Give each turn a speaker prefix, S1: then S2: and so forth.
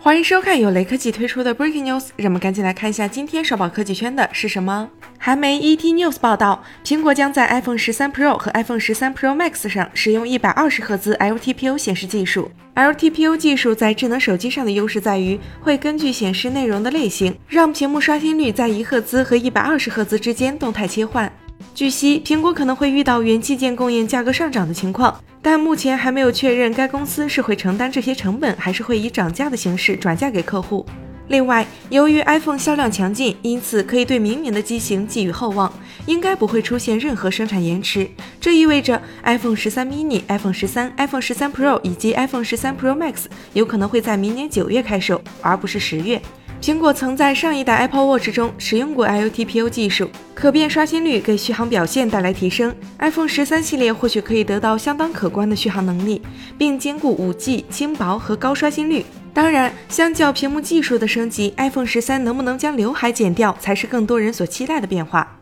S1: 欢迎收看由雷科技推出的 Breaking News，让我们赶紧来看一下今天刷爆科技圈的是什么。韩媒 ET News 报道，苹果将在 iPhone 十三 Pro 和 iPhone 十三 Pro Max 上使用一百二十赫兹 LTPO 显示技术。LTPO 技术在智能手机上的优势在于，会根据显示内容的类型，让屏幕刷新率在一赫兹和一百二十赫兹之间动态切换。据悉，苹果可能会遇到元器件供应价格上涨的情况，但目前还没有确认该公司是会承担这些成本，还是会以涨价的形式转嫁给客户。另外，由于 iPhone 销量强劲，因此可以对明年的机型寄予厚望，应该不会出现任何生产延迟。这意味着 iPhone 十三 mini、iPhone 十三、iPhone 十三 Pro 以及 iPhone 十三 Pro Max 有可能会在明年九月开售，而不是十月。苹果曾在上一代 Apple Watch 中使用过 IoTPO 技术，可变刷新率给续航表现带来提升。iPhone 十三系列或许可以得到相当可观的续航能力，并兼顾 5G、轻薄和高刷新率。当然，相较屏幕技术的升级，iPhone 十三能不能将刘海剪掉，才是更多人所期待的变化。